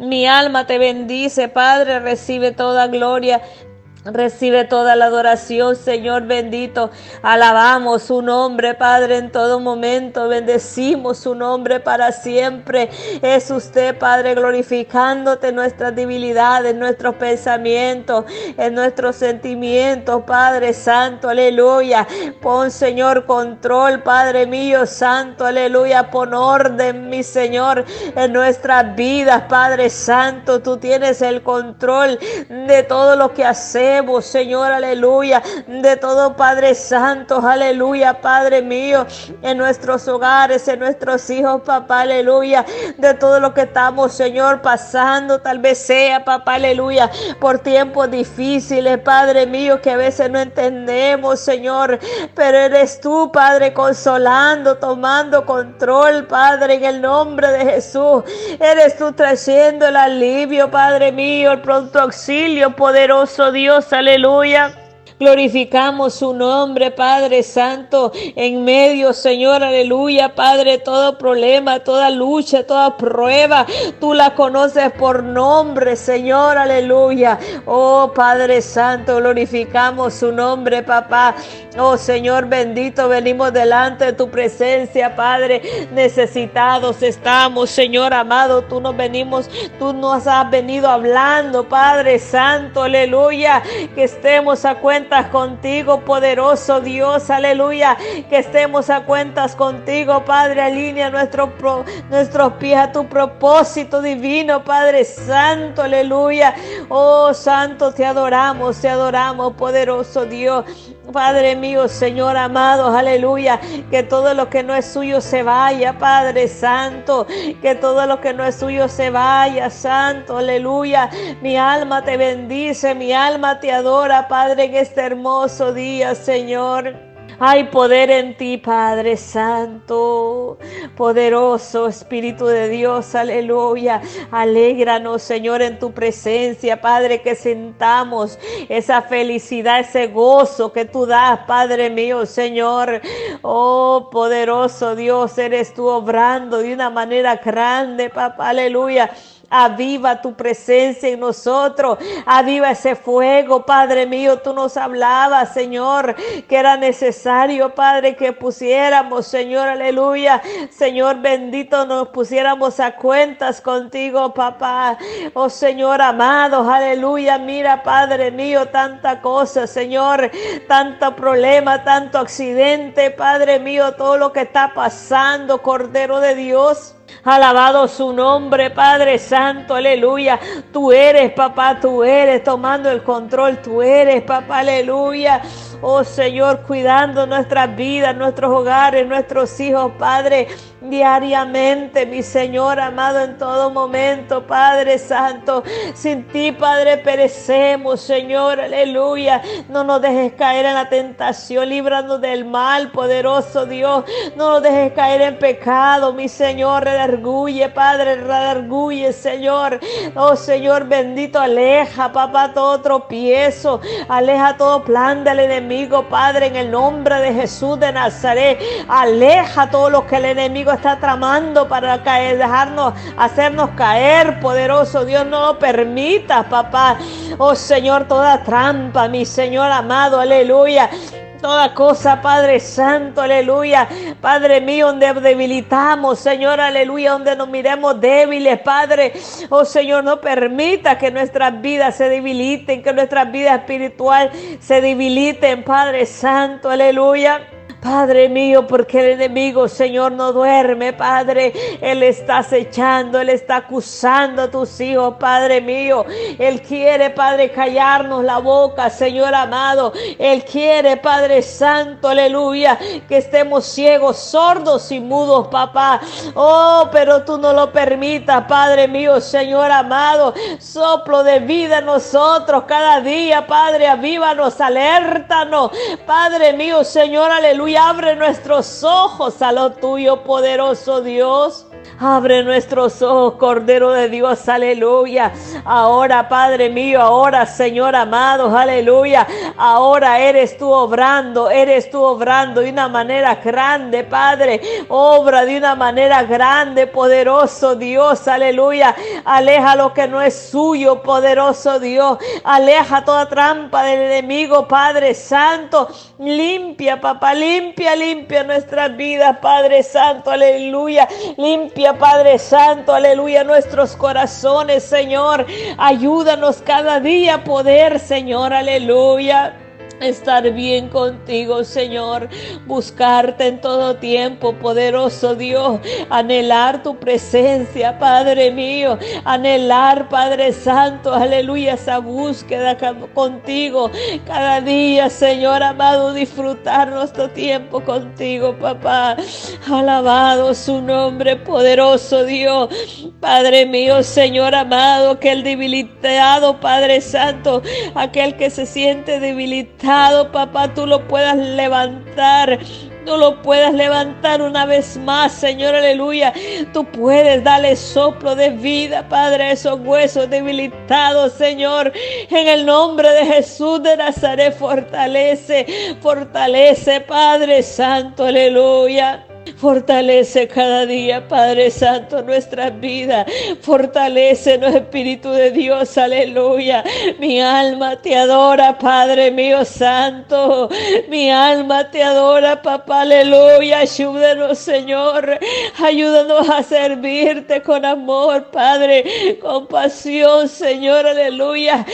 Mi alma te bendice, Padre, recibe toda gloria Recibe toda la adoración, Señor bendito. Alabamos su nombre, Padre, en todo momento. Bendecimos su nombre para siempre. Es usted, Padre, glorificándote en nuestras debilidades, en nuestros pensamientos, en nuestros sentimientos, Padre Santo, aleluya. Pon, Señor, control, Padre mío, Santo, aleluya. Pon orden, mi Señor, en nuestras vidas, Padre Santo. Tú tienes el control de todo lo que hacemos Señor, aleluya, de todo Padre Santo, aleluya, Padre mío, en nuestros hogares, en nuestros hijos, papá, aleluya, de todo lo que estamos, Señor, pasando, tal vez sea, papá, aleluya, por tiempos difíciles, Padre mío, que a veces no entendemos, Señor, pero eres tú, Padre, consolando, tomando control, Padre, en el nombre de Jesús. Eres tú trayendo el alivio, Padre mío, el pronto auxilio, poderoso Dios aleluya. Glorificamos su nombre, Padre Santo, en medio, Señor, aleluya, Padre, todo problema, toda lucha, toda prueba, tú la conoces por nombre, Señor, aleluya. Oh, Padre Santo, glorificamos su nombre, papá. Oh, Señor bendito, venimos delante de tu presencia, Padre, necesitados estamos, Señor amado, tú nos venimos, tú nos has venido hablando, Padre Santo, aleluya, que estemos a cuenta contigo, poderoso Dios, aleluya. Que estemos a cuentas contigo, Padre. Alinea nuestro nuestros pies a tu propósito divino, Padre Santo, aleluya. Oh, Santo, te adoramos, te adoramos, poderoso Dios. Padre mío, Señor amado, aleluya, que todo lo que no es suyo se vaya, Padre Santo, que todo lo que no es suyo se vaya, Santo, aleluya. Mi alma te bendice, mi alma te adora, Padre, en este hermoso día, Señor. Hay poder en ti, Padre Santo, poderoso Espíritu de Dios, aleluya. Alégranos, Señor, en tu presencia, Padre, que sintamos esa felicidad, ese gozo que tú das, Padre mío, Señor. Oh, poderoso Dios, eres tú obrando de una manera grande, papá, aleluya Aviva tu presencia en nosotros. Aviva ese fuego, Padre mío. Tú nos hablabas, Señor, que era necesario, Padre, que pusiéramos, Señor, aleluya. Señor bendito, nos pusiéramos a cuentas contigo, papá. Oh Señor amado, aleluya. Mira, Padre mío, tanta cosa, Señor. Tanto problema, tanto accidente, Padre mío. Todo lo que está pasando, Cordero de Dios. Alabado su nombre, Padre Santo, aleluya. Tú eres, papá, tú eres tomando el control, tú eres, papá, aleluya. Oh Señor, cuidando nuestras vidas, nuestros hogares, nuestros hijos, Padre diariamente, mi Señor amado, en todo momento, Padre Santo. Sin ti, Padre, perecemos, Señor, aleluya. No nos dejes caer en la tentación, líbranos del mal, poderoso Dios. No nos dejes caer en pecado, mi Señor, redarguye, Padre, redarguye, Señor. Oh, Señor bendito, aleja, papá, todo tropiezo, aleja todo plan del enemigo, Padre, en el nombre de Jesús de Nazaret. Aleja todo lo que el enemigo está tramando para caer, dejarnos, hacernos caer, poderoso Dios, no lo permita, papá. Oh Señor, toda trampa, mi Señor amado, aleluya toda cosa, Padre Santo, aleluya. Padre mío, donde debilitamos, Señor, aleluya, donde nos miremos débiles, Padre. Oh Señor, no permita que nuestras vidas se debiliten, que nuestras vidas espiritual se debiliten, Padre Santo, aleluya. Padre mío, porque el enemigo, Señor, no duerme, Padre. Él está acechando, Él está acusando a tus hijos, Padre mío. Él quiere, Padre, callarnos la boca, Señor amado. Él quiere, Padre Santo, aleluya, que estemos ciegos, sordos y mudos, papá. Oh, pero tú no lo permitas, Padre mío, Señor amado. Soplo de vida en nosotros cada día, Padre, avívanos, alértanos. Padre mío, Señor, aleluya abre nuestros ojos a lo tuyo, poderoso Dios. Abre nuestros ojos, Cordero de Dios, aleluya. Ahora, Padre mío, ahora, Señor amado, aleluya. Ahora eres tú obrando, eres tú obrando de una manera grande, Padre. Obra de una manera grande, poderoso Dios, aleluya. Aleja lo que no es suyo, poderoso Dios. Aleja toda trampa del enemigo, Padre Santo. Limpia, papá, limpia, limpia nuestras vidas, Padre Santo, aleluya. Limpia, Padre Santo, aleluya, nuestros corazones, Señor. Ayúdanos cada día a poder, Señor, aleluya estar bien contigo, Señor, buscarte en todo tiempo, poderoso Dios, anhelar tu presencia, Padre mío, anhelar, Padre Santo, aleluya, esa búsqueda contigo. Cada día, Señor amado, disfrutar nuestro tiempo contigo, papá. Alabado su nombre, poderoso Dios, Padre mío, Señor amado, que el debilitado, Padre Santo, aquel que se siente debilitado, papá, tú lo puedas levantar. Tú lo puedas levantar una vez más, Señor, aleluya. Tú puedes darle soplo de vida, Padre, a esos huesos debilitados, Señor. En el nombre de Jesús de Nazaret, fortalece, fortalece, Padre Santo, aleluya. Fortalece cada día, Padre Santo, nuestras vidas. Fortalece nuestro Espíritu de Dios, aleluya. Mi alma te adora, Padre mío Santo. Mi alma te adora, papá, aleluya. Ayúdanos, Señor. Ayúdanos a servirte con amor, Padre. Con pasión, Señor, aleluya.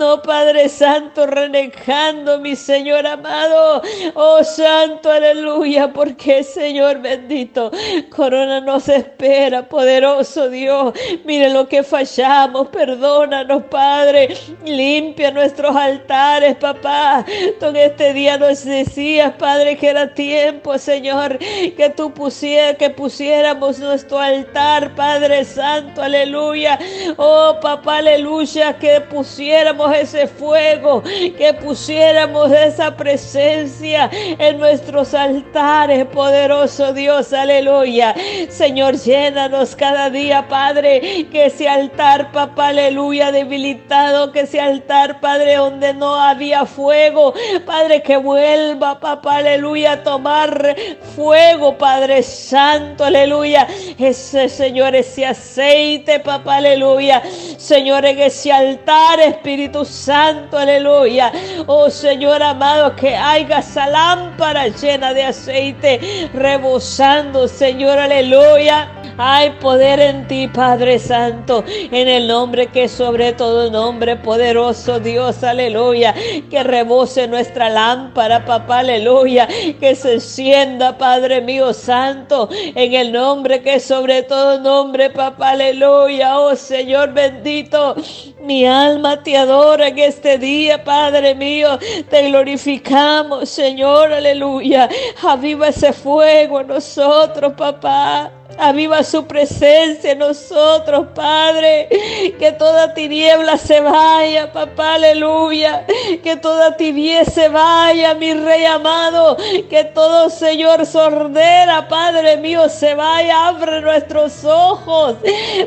No, Padre Santo, renegando, mi Señor amado. Oh, Santo, aleluya. Porque, Señor, bendito. Corona nos espera, poderoso Dios. Mire lo que fallamos, perdónanos, Padre. Limpia nuestros altares, papá. Tú en este día nos decías, Padre, que era tiempo, Señor, que tú pusieras, que pusiéramos nuestro altar, Padre Santo, aleluya. Oh, papá, aleluya, que pusiéramos ese fuego, que pusiéramos esa presencia en nuestros altares, poderoso Dios, aleluya. Señor, llénanos cada día, Padre, que ese altar, papá, aleluya, debilitado, que ese altar, Padre, donde no había fuego, Padre, que vuelva, papá, aleluya, a tomar fuego, Padre Santo, aleluya. Ese, Señor, ese aceite, papá, aleluya. Señor, en ese altar, Espíritu Santo, aleluya. Oh, Señor amado, que haya esa lámpara llena de aceite, rebosando, Señor, aleluya. Hay poder en ti, Padre Santo, en el nombre que sobre todo nombre, poderoso Dios, aleluya. Que rebose nuestra lámpara, papá, aleluya. Que se encienda, Padre mío Santo, en el nombre que sobre todo nombre, papá, aleluya. Oh Señor bendito, mi alma te adora en este día, Padre mío. Te glorificamos, Señor, aleluya. Aviva ese fuego en nosotros, papá. Aviva su presencia en nosotros, Padre. Que toda tiniebla se vaya, papá, aleluya. Que toda tibieza se vaya, mi rey amado. Que todo, Señor, sordera, Padre mío, se vaya. Abre nuestros ojos.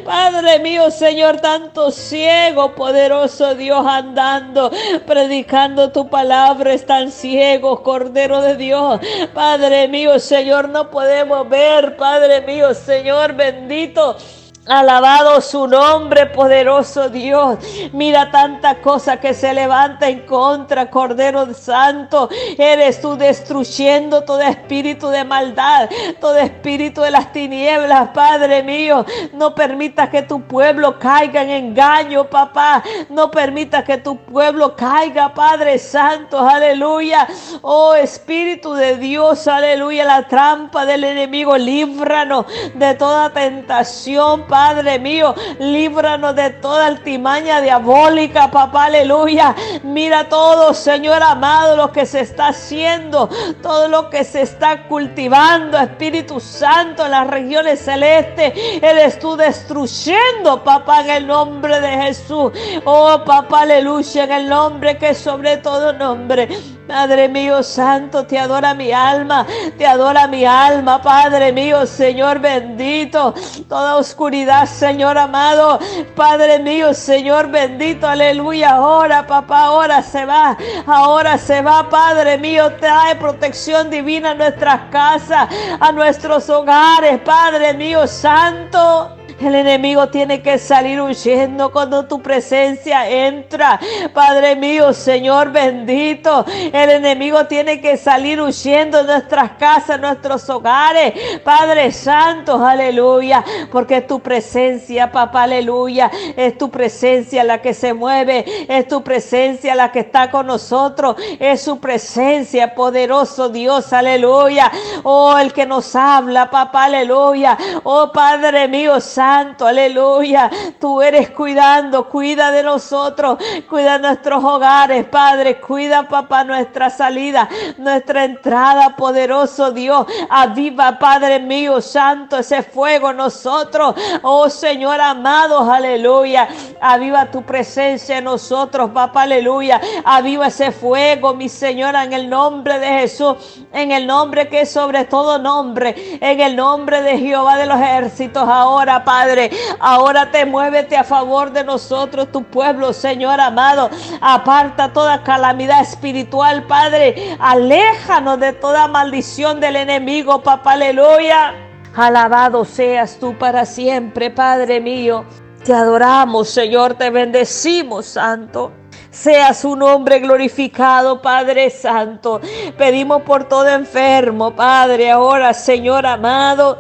Padre mío, Señor, tanto ciego, poderoso Dios, andando, predicando tu palabra, están ciegos, Cordero de Dios. Padre mío, Señor, no podemos ver, Padre mío, Señor bendito. Alabado su nombre, poderoso Dios. Mira tanta cosa que se levanta en contra, Cordero Santo. Eres tú destruyendo todo espíritu de maldad, todo espíritu de las tinieblas, Padre mío. No permitas que tu pueblo caiga en engaño, papá. No permitas que tu pueblo caiga, Padre Santo. Aleluya. Oh Espíritu de Dios, aleluya. La trampa del enemigo, líbranos de toda tentación, Padre mío, líbranos de toda altimaña diabólica, papá, aleluya. Mira todo, Señor amado, lo que se está haciendo, todo lo que se está cultivando, Espíritu Santo, en las regiones celestes. Eres tú destruyendo, papá, en el nombre de Jesús. Oh, papá, aleluya, en el nombre que sobre todo nombre. Padre mío santo, te adora mi alma, te adora mi alma, Padre mío, Señor bendito, toda oscuridad, Señor amado, Padre mío, Señor bendito, aleluya, ahora, papá, ahora se va, ahora se va, Padre mío, trae protección divina a nuestras casas, a nuestros hogares, Padre mío santo. El enemigo tiene que salir huyendo cuando tu presencia entra. Padre mío, Señor bendito. El enemigo tiene que salir huyendo de nuestras casas, nuestros hogares. Padre Santo, aleluya. Porque es tu presencia, papá, aleluya. Es tu presencia la que se mueve. Es tu presencia la que está con nosotros. Es su presencia, poderoso Dios, aleluya. Oh, el que nos habla, papá, aleluya. Oh, Padre mío, Santo santo, aleluya. Tú eres cuidando, cuida de nosotros, cuida nuestros hogares, Padre, cuida, papá, nuestra salida, nuestra entrada, poderoso Dios. Aviva, Padre mío, santo, ese fuego nosotros. Oh Señor amado, aleluya. Aviva tu presencia en nosotros, papá, aleluya. Aviva ese fuego, mi Señora, en el nombre de Jesús, en el nombre que es sobre todo nombre, en el nombre de Jehová de los ejércitos, ahora, Padre. Ahora te muévete a favor de nosotros, tu pueblo, Señor amado. Aparta toda calamidad espiritual, Padre. Aléjanos de toda maldición del enemigo, papá, aleluya. Alabado seas tú para siempre, Padre mío. Te adoramos, Señor, te bendecimos, Santo. Sea su nombre glorificado, Padre Santo. Pedimos por todo enfermo, Padre, ahora, Señor amado.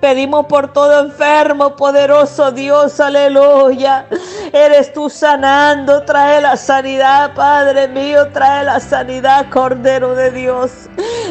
Pedimos por todo enfermo, poderoso Dios, aleluya. Eres tú sanando, trae la sanidad, Padre mío, trae la sanidad, Cordero de Dios.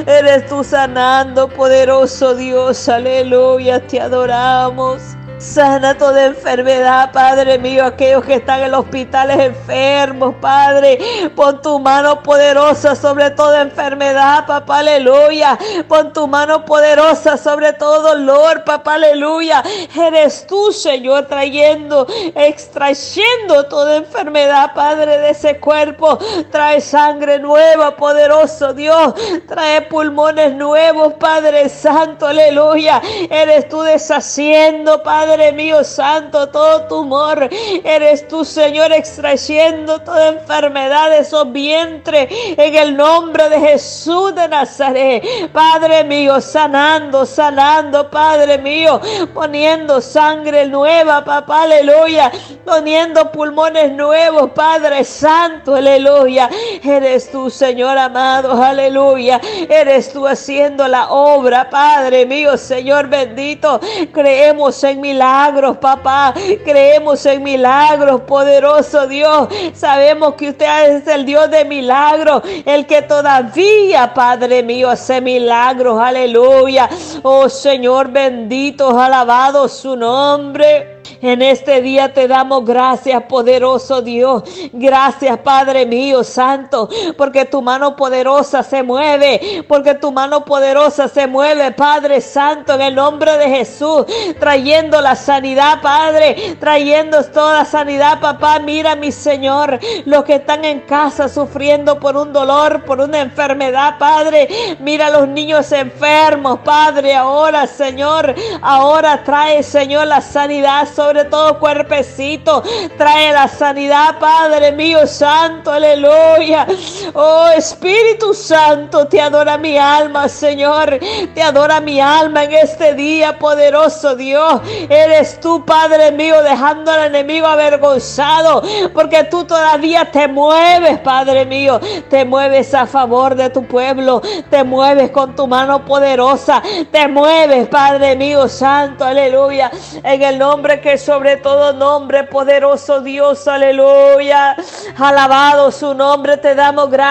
Eres tú sanando, poderoso Dios, aleluya, te adoramos. Sana toda enfermedad, Padre mío, aquellos que están en los hospitales enfermos, Padre. Pon tu mano poderosa sobre toda enfermedad, papá, aleluya. Pon tu mano poderosa sobre todo dolor, papá, aleluya. Eres tú, Señor, trayendo, extrayendo toda enfermedad, Padre, de ese cuerpo. Trae sangre nueva, poderoso Dios. Trae pulmones nuevos, Padre Santo, aleluya. Eres tú deshaciendo, Padre Padre mío santo, todo tumor. Eres tú, Señor, extrayendo toda enfermedad de esos vientres en el nombre de Jesús de Nazaret. Padre mío, sanando, sanando, Padre mío, poniendo sangre nueva, papá, aleluya. Poniendo pulmones nuevos, Padre Santo, aleluya. Eres tú, Señor amado, aleluya. Eres tú haciendo la obra, Padre mío, Señor bendito. Creemos en milagros milagros, papá. Creemos en milagros, poderoso Dios. Sabemos que usted es el Dios de milagros, el que todavía, Padre mío, hace milagros. Aleluya. Oh Señor bendito, alabado su nombre. En este día te damos gracias, poderoso Dios. Gracias, Padre mío, Santo, porque tu mano poderosa se mueve, porque tu mano poderosa se mueve, Padre Santo, en el nombre de Jesús, trayendo la sanidad, Padre, trayendo toda sanidad, papá. Mira, mi Señor, los que están en casa sufriendo por un dolor, por una enfermedad, Padre. Mira a los niños enfermos, Padre, ahora, Señor, ahora trae, Señor, la sanidad sobre sobre todo cuerpecito. Trae la sanidad, Padre mío santo, aleluya. Oh Espíritu Santo, te adora mi alma, Señor. Te adora mi alma en este día, poderoso Dios. Eres tú, Padre mío, dejando al enemigo avergonzado, porque tú todavía te mueves, Padre mío. Te mueves a favor de tu pueblo. Te mueves con tu mano poderosa. Te mueves, Padre mío santo, aleluya. En el nombre que sobre todo nombre, poderoso Dios, aleluya. Alabado su nombre, te damos gracias,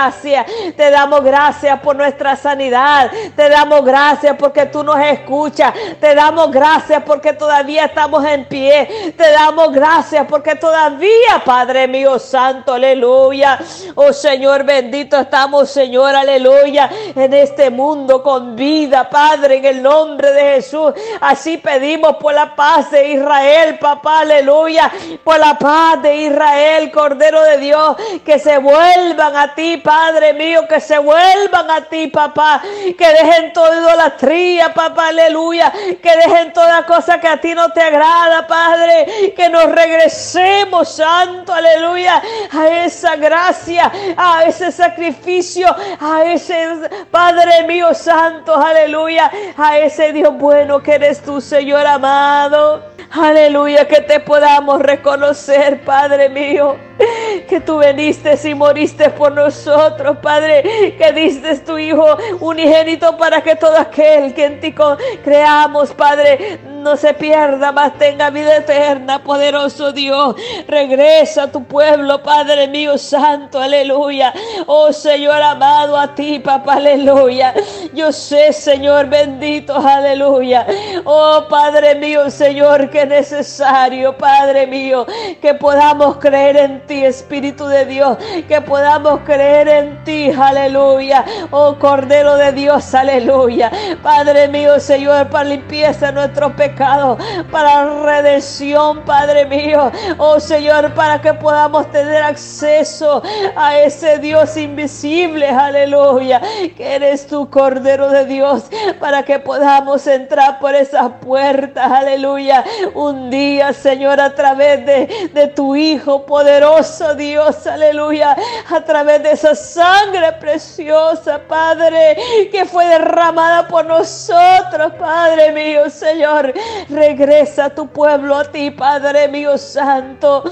te damos gracias por nuestra sanidad, te damos gracias porque tú nos escuchas, te damos gracias porque todavía estamos en pie, te damos gracias porque todavía, Padre mío santo, aleluya. Oh Señor bendito, estamos, Señor, aleluya, en este mundo con vida, Padre, en el nombre de Jesús. Así pedimos por la paz de Israel, papá, aleluya, por la paz de Israel, Cordero de Dios, que se vuelvan a ti, Padre mío, que se vuelvan a ti, papá, que dejen toda idolatría, papá, aleluya, que dejen toda cosa que a ti no te agrada, Padre, que nos regresemos, Santo, aleluya, a esa gracia, a ese sacrificio, a ese Padre mío, Santo, aleluya, a ese Dios bueno que eres tú, Señor amado. Aleluya, que te podamos reconocer, Padre mío, que tú veniste y moriste por nosotros, Padre, que diste tu Hijo unigénito para que todo aquel que en ti creamos, Padre, no se pierda, mas tenga vida eterna, poderoso Dios. Regresa a tu pueblo, Padre mío santo, aleluya. Oh Señor amado a ti, papá, aleluya. Yo sé, Señor bendito, aleluya. Oh Padre mío, Señor, que es necesario, Padre mío, que podamos creer en ti, Espíritu de Dios, que podamos creer en ti, aleluya. Oh Cordero de Dios, aleluya. Padre mío, Señor, para limpieza de nuestros pecados para redención, Padre mío. Oh Señor, para que podamos tener acceso a ese Dios invisible, aleluya, que eres tu Cordero de Dios, para que podamos entrar por esas puertas, aleluya. Un día, Señor, a través de, de tu Hijo poderoso, Dios, aleluya, a través de esa sangre preciosa, Padre, que fue derramada por nosotros, Padre mío, Señor. Regresa tu pueblo a ti, Padre mío santo.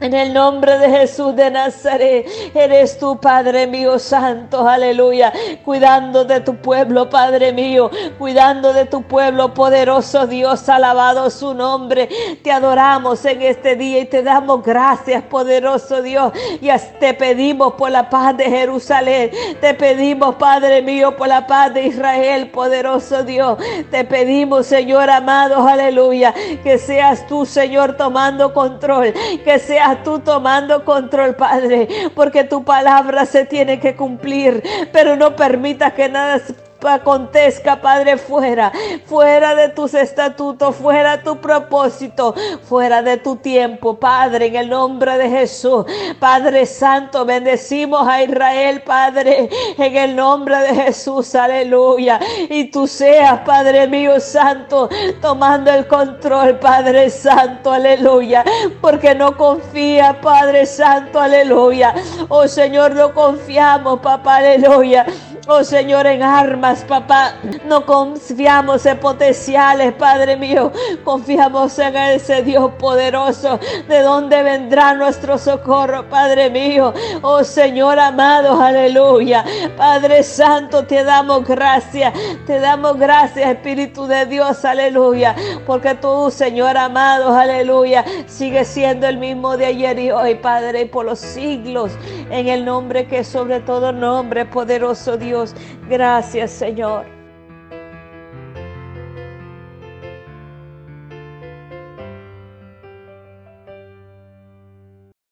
En el nombre de Jesús de Nazaret, eres tu Padre mío santo, aleluya, cuidando de tu pueblo, Padre mío, cuidando de tu pueblo, poderoso Dios, alabado su nombre. Te adoramos en este día y te damos gracias, poderoso Dios, y te pedimos por la paz de Jerusalén, te pedimos, Padre mío, por la paz de Israel, poderoso Dios, te pedimos, Señor amado, aleluya, que seas tú, Señor, tomando control, que seas tú tomando control, Padre, porque tu palabra se tiene que cumplir, pero no permita que nada acontezca, Padre, fuera, fuera de tus estatutos, fuera de tu propósito, fuera de tu tiempo, Padre, en el nombre de Jesús. Padre Santo, bendecimos a Israel, Padre, en el nombre de Jesús, aleluya. Y tú seas, Padre mío Santo, tomando el control, Padre Santo, aleluya, porque no confía, Padre Santo, aleluya. Oh Señor, no confiamos, papá, aleluya Oh Señor, en armas, papá. No confiamos en potenciales, Padre mío. Confiamos en ese Dios poderoso. De donde vendrá nuestro socorro, Padre mío. Oh Señor amado, aleluya. Padre Santo, te damos gracias. Te damos gracias, Espíritu de Dios, aleluya. Porque tú, Señor amado, aleluya, sigue siendo el mismo de ayer y hoy, Padre, por los siglos. En el nombre que sobre todo nombre, poderoso Gracias, Señor.